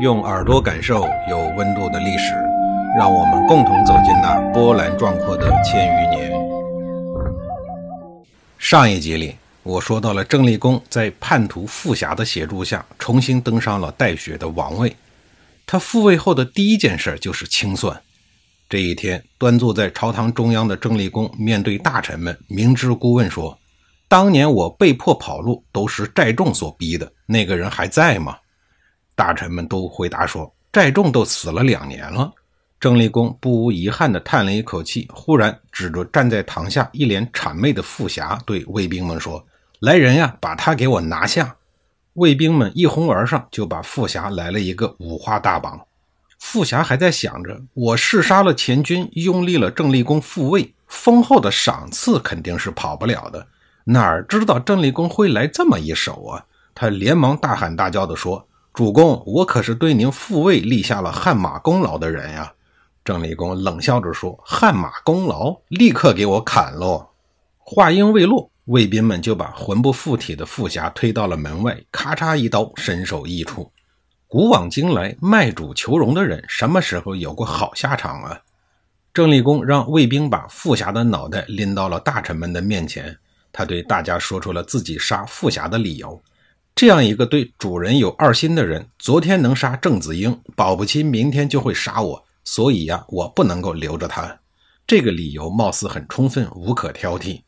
用耳朵感受有温度的历史，让我们共同走进那波澜壮阔的千余年。上一集里，我说到了郑立功在叛徒傅霞的协助下，重新登上了带血的王位。他复位后的第一件事就是清算。这一天，端坐在朝堂中央的郑立功面对大臣们，明知故问说：“当年我被迫跑路，都是寨众所逼的，那个人还在吗？”大臣们都回答说：“寨众都死了两年了。”郑立功不无遗憾地叹了一口气，忽然指着站在堂下一脸谄媚的傅霞，对卫兵们说：“来人呀，把他给我拿下！”卫兵们一哄而上，就把傅霞来了一个五花大绑。傅霞还在想着：“我弑杀了前军，拥立了郑立功复位，丰厚的赏赐肯定是跑不了的。哪知道郑立功会来这么一手啊！”他连忙大喊大叫地说。主公，我可是对您复位立下了汗马功劳的人呀！郑立功冷笑着说：“汗马功劳，立刻给我砍喽！”话音未落，卫兵们就把魂不附体的傅霞推到了门外，咔嚓一刀，身首异处。古往今来，卖主求荣的人，什么时候有过好下场啊？郑立功让卫兵把傅霞的脑袋拎到了大臣们的面前，他对大家说出了自己杀傅霞的理由。这样一个对主人有二心的人，昨天能杀郑子英，保不齐明天就会杀我，所以呀，我不能够留着他。这个理由貌似很充分，无可挑剔。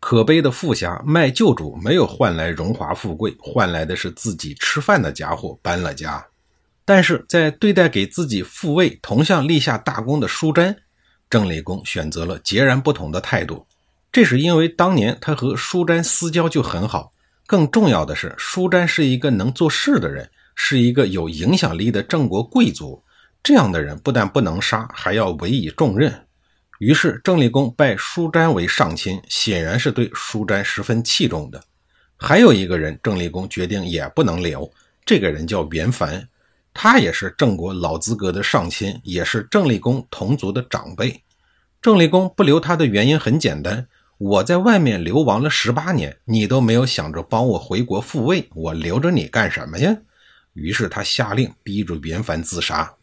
可悲的富侠卖旧主，没有换来荣华富贵，换来的是自己吃饭的家伙搬了家。但是在对待给自己复位、同向立下大功的舒詹，郑立功选择了截然不同的态度。这是因为当年他和舒詹私交就很好。更重要的是，舒詹是一个能做事的人，是一个有影响力的郑国贵族。这样的人不但不能杀，还要委以重任。于是，郑立功拜舒詹为上卿，显然是对舒詹十分器重的。还有一个人，郑立功决定也不能留。这个人叫袁凡，他也是郑国老资格的上卿，也是郑立功同族的长辈。郑立功不留他的原因很简单。我在外面流亡了十八年，你都没有想着帮我回国复位，我留着你干什么呀？于是他下令逼着袁凡自杀。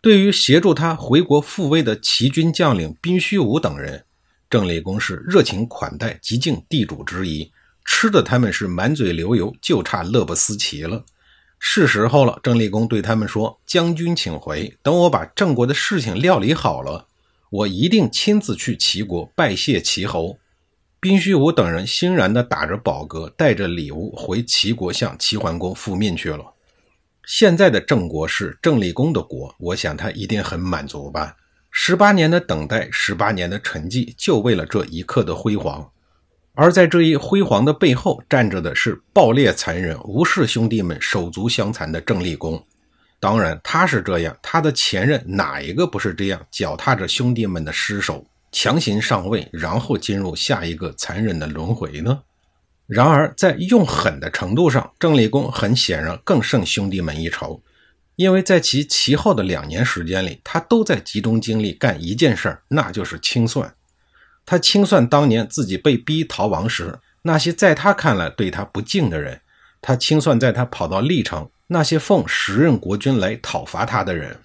对于协助他回国复位的齐军将领宾虚武等人，郑立功是热情款待，极尽地主之谊，吃的他们是满嘴流油，就差乐不思齐了。是时候了，郑立功对他们说：“将军请回，等我把郑国的事情料理好了，我一定亲自去齐国拜谢齐侯。”宾虚无等人欣然地打着饱嗝，带着礼物回齐国向齐桓公复命去了。现在的郑国是郑立功的国，我想他一定很满足吧。十八年的等待，十八年的沉寂，就为了这一刻的辉煌。而在这一辉煌的背后，站着的是暴烈残忍、无视兄弟们手足相残的郑立功。当然，他是这样，他的前任哪一个不是这样，脚踏着兄弟们的尸首？强行上位，然后进入下一个残忍的轮回呢？然而，在用狠的程度上，郑立功很显然更胜兄弟们一筹，因为在其其后的两年时间里，他都在集中精力干一件事儿，那就是清算。他清算当年自己被逼逃亡时那些在他看来对他不敬的人，他清算在他跑到历城那些奉时任国君来讨伐他的人。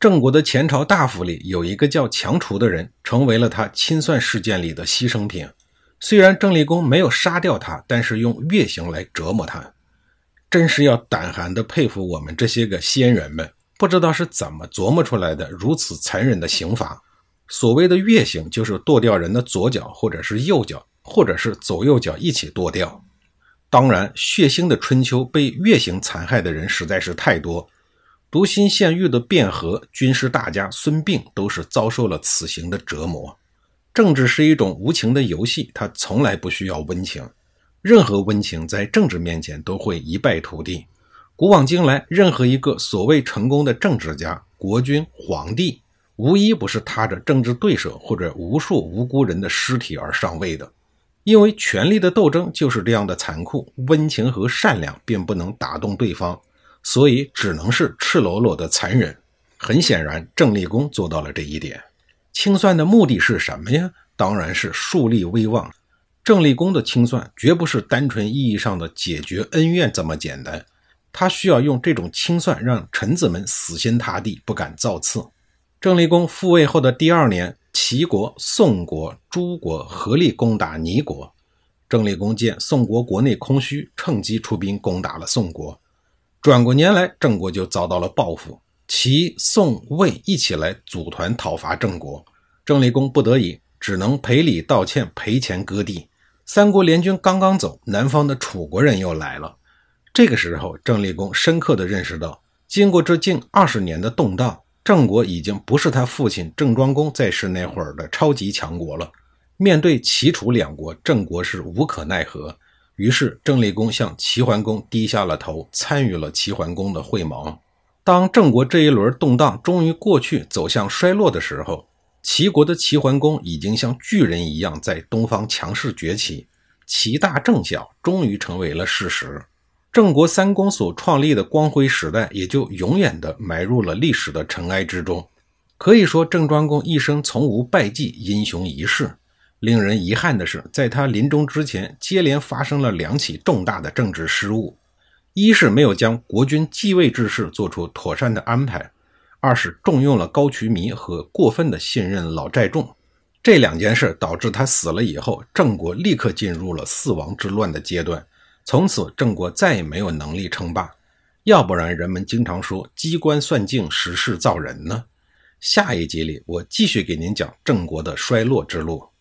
郑国的前朝大夫里有一个叫强除的人，成为了他清算事件里的牺牲品。虽然郑立功没有杀掉他，但是用月刑来折磨他，真是要胆寒的佩服我们这些个先人们，不知道是怎么琢磨出来的如此残忍的刑罚。所谓的月刑，就是剁掉人的左脚，或者是右脚，或者是左右脚一起剁掉。当然，血腥的春秋被月刑残害的人实在是太多。独心县狱的卞和军事大家孙膑都是遭受了此刑的折磨。政治是一种无情的游戏，它从来不需要温情。任何温情在政治面前都会一败涂地。古往今来，任何一个所谓成功的政治家、国君、皇帝，无一不是踏着政治对手或者无数无辜人的尸体而上位的。因为权力的斗争就是这样的残酷，温情和善良并不能打动对方。所以只能是赤裸裸的残忍。很显然，郑立功做到了这一点。清算的目的是什么呀？当然是树立威望。郑立功的清算绝不是单纯意义上的解决恩怨这么简单。他需要用这种清算让臣子们死心塌地，不敢造次。郑立功复位后的第二年，齐国、宋国、诸国合力攻打倪国。郑立功见宋国国内空虚，趁机出兵攻打了宋国。转过年来，郑国就遭到了报复，齐、宋、魏一起来组团讨伐郑国。郑立功不得已，只能赔礼道歉，赔钱割地。三国联军刚刚走，南方的楚国人又来了。这个时候，郑立功深刻地认识到，经过这近二十年的动荡。郑国已经不是他父亲郑庄公在世那会儿的超级强国了。面对齐楚两国，郑国是无可奈何。于是郑厉公向齐桓公低下了头，参与了齐桓公的会盟。当郑国这一轮动荡终于过去，走向衰落的时候，齐国的齐桓公已经像巨人一样在东方强势崛起，齐大郑小终于成为了事实。郑国三公所创立的光辉时代，也就永远的埋入了历史的尘埃之中。可以说，郑庄公一生从无败绩，英雄一世。令人遗憾的是，在他临终之前，接连发生了两起重大的政治失误：一是没有将国君继位之事做出妥善的安排；二是重用了高渠弥和过分的信任老寨众。这两件事导致他死了以后，郑国立刻进入了四王之乱的阶段。从此，郑国再也没有能力称霸，要不然人们经常说“机关算尽，时势造人”呢。下一集里，我继续给您讲郑国的衰落之路。